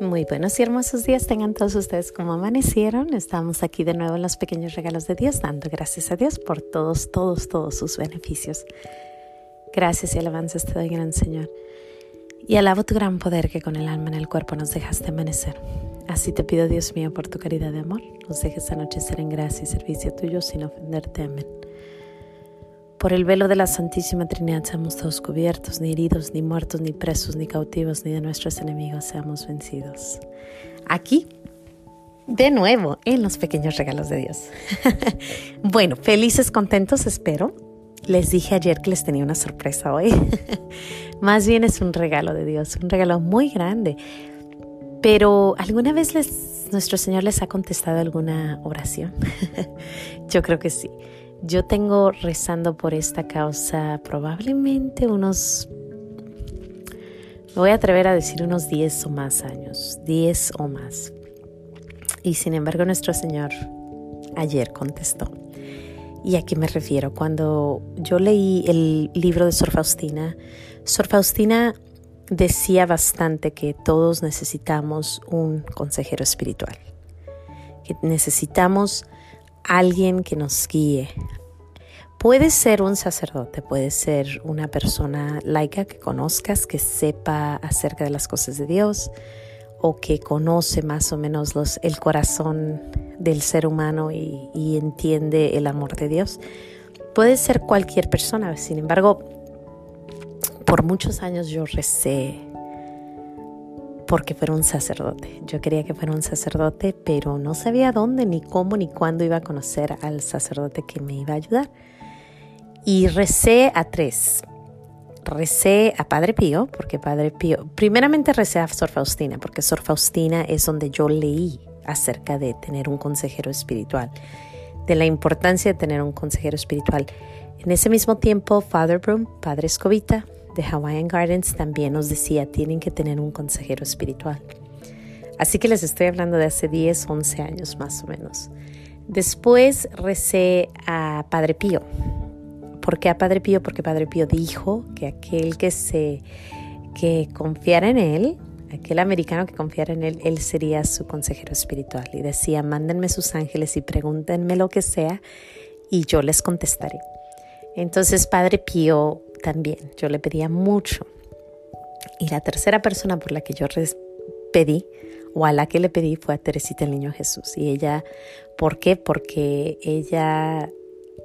Muy buenos y hermosos días tengan todos ustedes como amanecieron. Estamos aquí de nuevo en los pequeños regalos de Dios, dando gracias a Dios por todos, todos, todos sus beneficios. Gracias y alabanzas te doy, gran Señor. Y alabo tu gran poder que con el alma en el cuerpo nos dejaste amanecer. Así te pido, Dios mío, por tu caridad de amor, nos dejes anochecer en gracia y servicio tuyo sin ofenderte. Amén. Por el velo de la Santísima Trinidad seamos todos cubiertos, ni heridos, ni muertos, ni presos, ni cautivos, ni de nuestros enemigos seamos vencidos. Aquí, de nuevo, en los pequeños regalos de Dios. bueno, felices, contentos, espero. Les dije ayer que les tenía una sorpresa hoy. Más bien es un regalo de Dios, un regalo muy grande. Pero ¿alguna vez nuestro Señor les ha contestado alguna oración? Yo creo que sí. Yo tengo rezando por esta causa probablemente unos, me voy a atrever a decir unos 10 o más años, 10 o más. Y sin embargo nuestro Señor ayer contestó. ¿Y a qué me refiero? Cuando yo leí el libro de Sor Faustina, Sor Faustina decía bastante que todos necesitamos un consejero espiritual, que necesitamos alguien que nos guíe. Puede ser un sacerdote, puede ser una persona laica que conozcas, que sepa acerca de las cosas de Dios o que conoce más o menos el corazón del ser humano y, y entiende el amor de Dios. Puede ser cualquier persona, sin embargo, por muchos años yo recé porque fuera un sacerdote. Yo quería que fuera un sacerdote, pero no sabía dónde, ni cómo, ni cuándo iba a conocer al sacerdote que me iba a ayudar. Y recé a tres. Recé a Padre Pío, porque Padre Pío, primeramente recé a Sor Faustina, porque Sor Faustina es donde yo leí acerca de tener un consejero espiritual, de la importancia de tener un consejero espiritual. En ese mismo tiempo, Father Broom, Padre Escobita, de Hawaiian Gardens también nos decía, tienen que tener un consejero espiritual. Así que les estoy hablando de hace 10, 11 años más o menos. Después recé a Padre Pío. ¿Por qué a Padre Pío? Porque Padre Pío dijo que aquel que se que confiara en él, aquel americano que confiara en él, él sería su consejero espiritual. Y decía, mándenme sus ángeles y pregúntenme lo que sea y yo les contestaré. Entonces Padre Pío también, yo le pedía mucho. Y la tercera persona por la que yo pedí, o a la que le pedí, fue a Teresita el Niño Jesús. Y ella, ¿por qué? Porque ella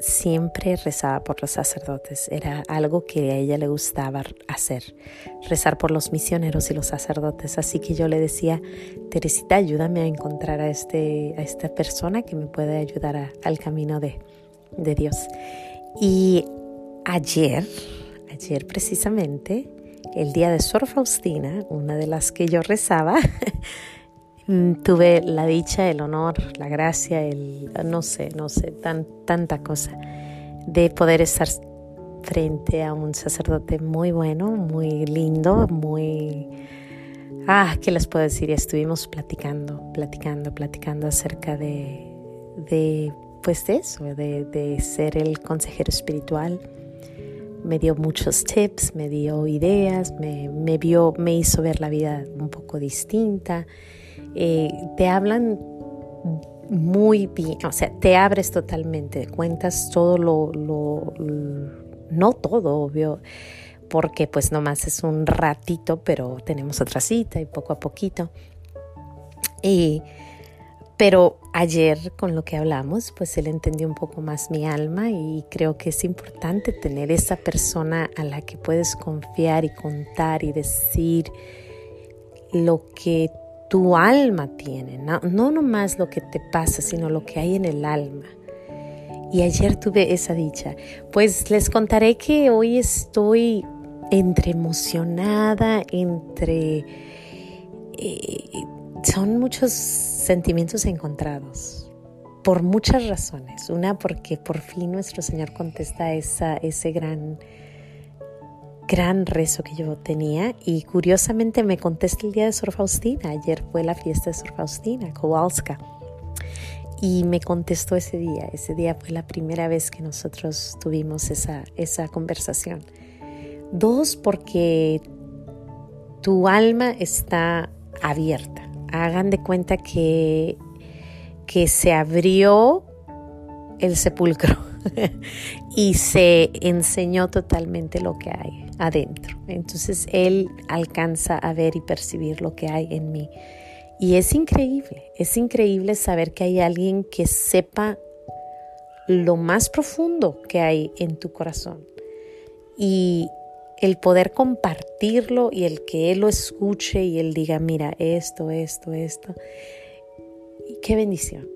siempre rezaba por los sacerdotes. Era algo que a ella le gustaba hacer, rezar por los misioneros y los sacerdotes. Así que yo le decía, Teresita, ayúdame a encontrar a, este, a esta persona que me puede ayudar al camino de, de Dios. Y ayer, ayer precisamente, el día de Sor Faustina, una de las que yo rezaba, tuve la dicha, el honor, la gracia, el no sé, no sé, tan, tanta cosa, de poder estar frente a un sacerdote muy bueno, muy lindo, muy... Ah, ¿qué les puedo decir? Estuvimos platicando, platicando, platicando acerca de, de pues de eso, de, de ser el consejero espiritual me dio muchos tips, me dio ideas, me, me, vio, me hizo ver la vida un poco distinta. Eh, te hablan muy bien, o sea, te abres totalmente, cuentas todo lo, lo, no todo, obvio, porque pues nomás es un ratito, pero tenemos otra cita y poco a poquito. Y pero ayer con lo que hablamos, pues él entendió un poco más mi alma y creo que es importante tener esa persona a la que puedes confiar y contar y decir lo que tu alma tiene, no, no nomás lo que te pasa, sino lo que hay en el alma. Y ayer tuve esa dicha. Pues les contaré que hoy estoy entre emocionada, entre... Eh, son muchos sentimientos encontrados por muchas razones. Una porque por fin nuestro Señor contesta esa, ese gran, gran rezo que yo tenía y curiosamente me contesta el día de Sor Faustina. Ayer fue la fiesta de Sor Faustina, Kowalska. Y me contestó ese día. Ese día fue la primera vez que nosotros tuvimos esa, esa conversación. Dos, porque tu alma está abierta. Hagan de cuenta que, que se abrió el sepulcro y se enseñó totalmente lo que hay adentro. Entonces Él alcanza a ver y percibir lo que hay en mí. Y es increíble, es increíble saber que hay alguien que sepa lo más profundo que hay en tu corazón. Y el poder compartirlo y el que Él lo escuche y Él diga, mira, esto, esto, esto. Qué bendición.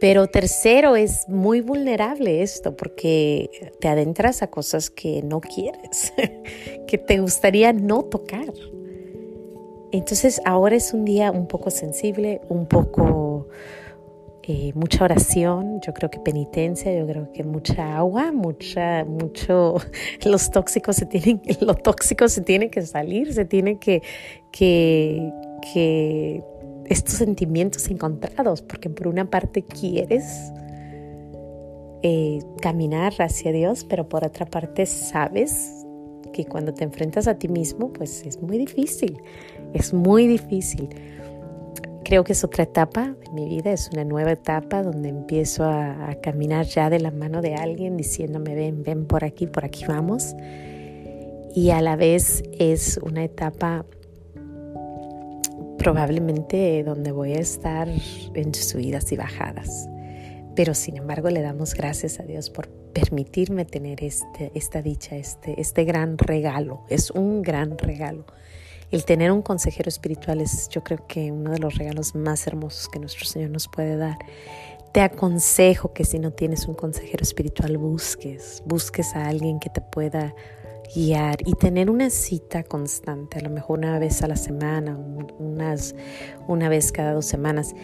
Pero tercero, es muy vulnerable esto porque te adentras a cosas que no quieres, que te gustaría no tocar. Entonces ahora es un día un poco sensible, un poco eh, mucha oración, yo creo que penitencia, yo creo que mucha agua, mucha, mucho, los tóxicos se tienen, lo tóxico se tiene que salir, se tiene que, que, que estos sentimientos encontrados, porque por una parte quieres eh, caminar hacia Dios, pero por otra parte sabes que cuando te enfrentas a ti mismo, pues es muy difícil, es muy difícil. Creo que es otra etapa de mi vida, es una nueva etapa donde empiezo a, a caminar ya de la mano de alguien diciéndome, ven, ven por aquí, por aquí vamos. Y a la vez es una etapa probablemente donde voy a estar en subidas y bajadas. Pero sin embargo le damos gracias a Dios por permitirme tener este, esta dicha, este, este gran regalo. Es un gran regalo. El tener un consejero espiritual es yo creo que uno de los regalos más hermosos que nuestro Señor nos puede dar. Te aconsejo que si no tienes un consejero espiritual busques, busques a alguien que te pueda guiar y tener una cita constante, a lo mejor una vez a la semana, unas, una vez cada dos semanas.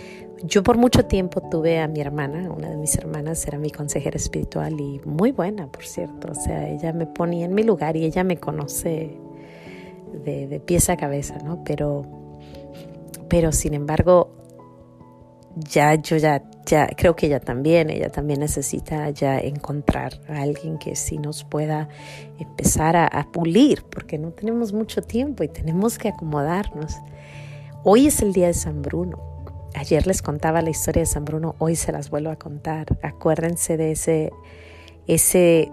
Yo por mucho tiempo tuve a mi hermana, una de mis hermanas era mi consejera espiritual y muy buena, por cierto. O sea, ella me ponía en mi lugar y ella me conoce de, de pies a cabeza, ¿no? Pero, pero sin embargo, ya yo ya, ya creo que ella también, ella también necesita ya encontrar a alguien que sí nos pueda empezar a, a, pulir, porque no tenemos mucho tiempo y tenemos que acomodarnos. Hoy es el día de San Bruno. Ayer les contaba la historia de San Bruno, hoy se las vuelvo a contar. Acuérdense de ese, ese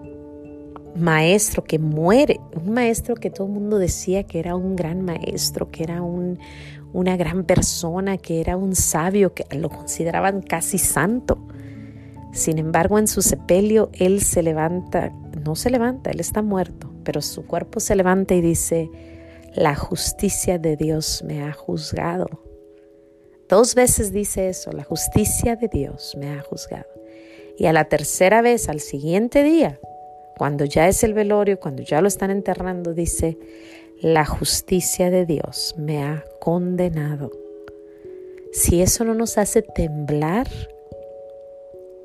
maestro que muere, un maestro que todo el mundo decía que era un gran maestro, que era un, una gran persona, que era un sabio, que lo consideraban casi santo. Sin embargo, en su sepelio, él se levanta, no se levanta, él está muerto, pero su cuerpo se levanta y dice, la justicia de Dios me ha juzgado. Dos veces dice eso, la justicia de Dios me ha juzgado. Y a la tercera vez, al siguiente día, cuando ya es el velorio, cuando ya lo están enterrando, dice, la justicia de Dios me ha condenado. Si eso no nos hace temblar,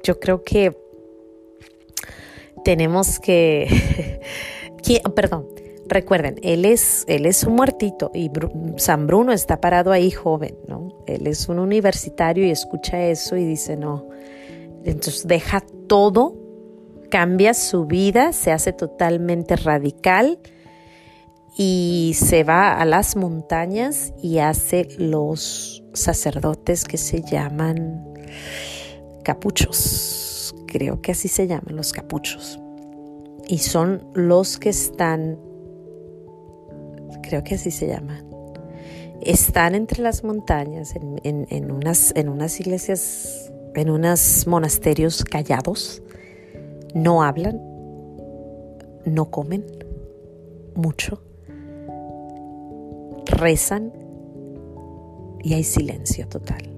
yo creo que tenemos que, perdón, recuerden, él es, él es un muertito y San Bruno está parado ahí joven, ¿no? Él es un universitario y escucha eso y dice, no, entonces deja todo, cambia su vida, se hace totalmente radical y se va a las montañas y hace los sacerdotes que se llaman capuchos, creo que así se llaman los capuchos. Y son los que están, creo que así se llaman, están entre las montañas, en, unas, en unas iglesias, en unos monasterios callados, no hablan, no comen mucho rezan y hay silencio total.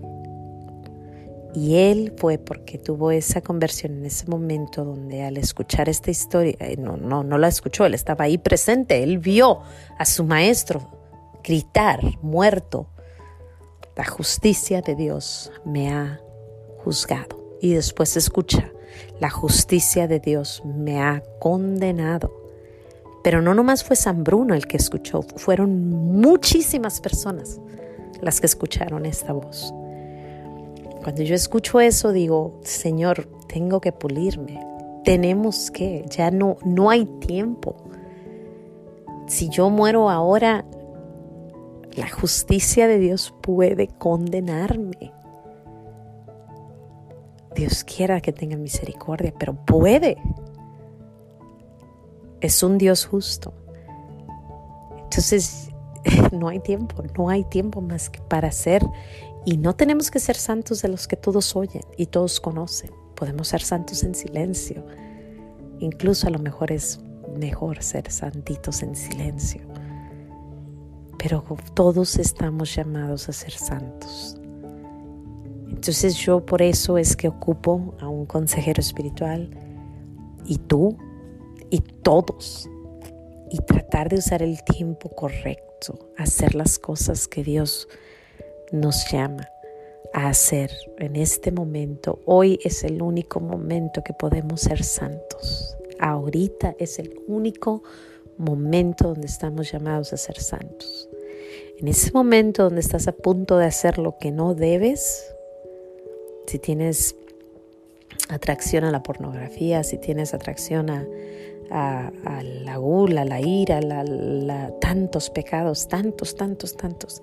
Y él fue porque tuvo esa conversión en ese momento donde al escuchar esta historia, eh, no, no, no la escuchó, él estaba ahí presente, él vio a su maestro gritar, muerto, la justicia de Dios me ha juzgado. Y después escucha, la justicia de Dios me ha condenado. Pero no nomás fue San Bruno el que escuchó, fueron muchísimas personas las que escucharon esta voz. Cuando yo escucho eso digo, Señor, tengo que pulirme, tenemos que, ya no, no hay tiempo. Si yo muero ahora, la justicia de Dios puede condenarme. Dios quiera que tenga misericordia, pero puede. Es un Dios justo. Entonces, no hay tiempo, no hay tiempo más que para ser. Y no tenemos que ser santos de los que todos oyen y todos conocen. Podemos ser santos en silencio. Incluso a lo mejor es mejor ser santitos en silencio. Pero todos estamos llamados a ser santos. Entonces yo por eso es que ocupo a un consejero espiritual y tú y todos y tratar de usar el tiempo correcto, hacer las cosas que Dios nos llama a hacer en este momento. Hoy es el único momento que podemos ser santos. Ahorita es el único momento donde estamos llamados a ser santos. En ese momento donde estás a punto de hacer lo que no debes, si tienes atracción a la pornografía, si tienes atracción a, la gula, a la ira, tantos pecados, tantos, tantos, tantos.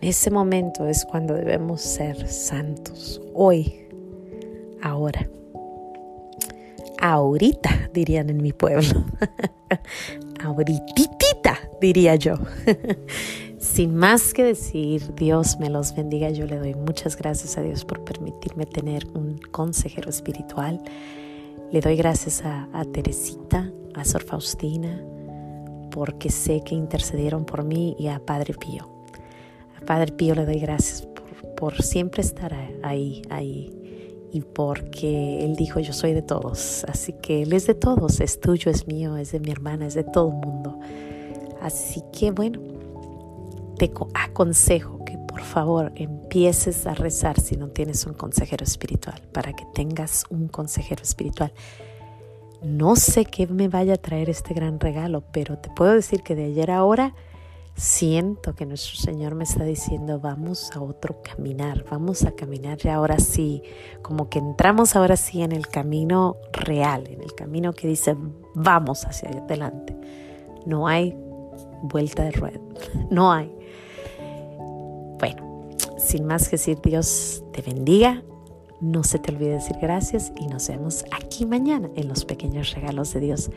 En ese momento es cuando debemos ser santos, hoy, ahora. Ahorita, dirían en mi pueblo. Ahorititita, diría yo. Sin más que decir, Dios me los bendiga. Yo le doy muchas gracias a Dios por permitirme tener un consejero espiritual. Le doy gracias a, Teresita, a Sor Faustina, porque sé que intercedieron por mí y a Padre Pío. A Padre Pío le doy gracias por, por siempre estar ahí, ahí. Y porque Él dijo, yo soy de todos. Así que Él es de todos, es tuyo, es mío, es de mi hermana, es de todo el mundo. Así que bueno, te aconsejo que por favor empieces a rezar si no tienes un consejero espiritual, para que tengas un consejero espiritual. No sé qué me vaya a traer este gran regalo, pero te puedo decir que de ayer a ahora siento que nuestro Señor me está diciendo, vamos a otro caminar, vamos a caminar ya ahora sí, como que entramos ahora sí en el camino real, en el camino que dice, vamos hacia adelante. No hay vuelta de rueda, no hay. Bueno, sin más que decir, Dios te bendiga. No se te olvide decir gracias y nos vemos aquí mañana en los pequeños regalos de Dios,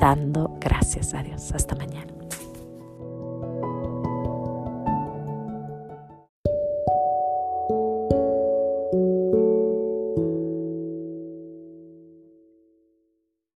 dando gracias a Dios. Hasta mañana.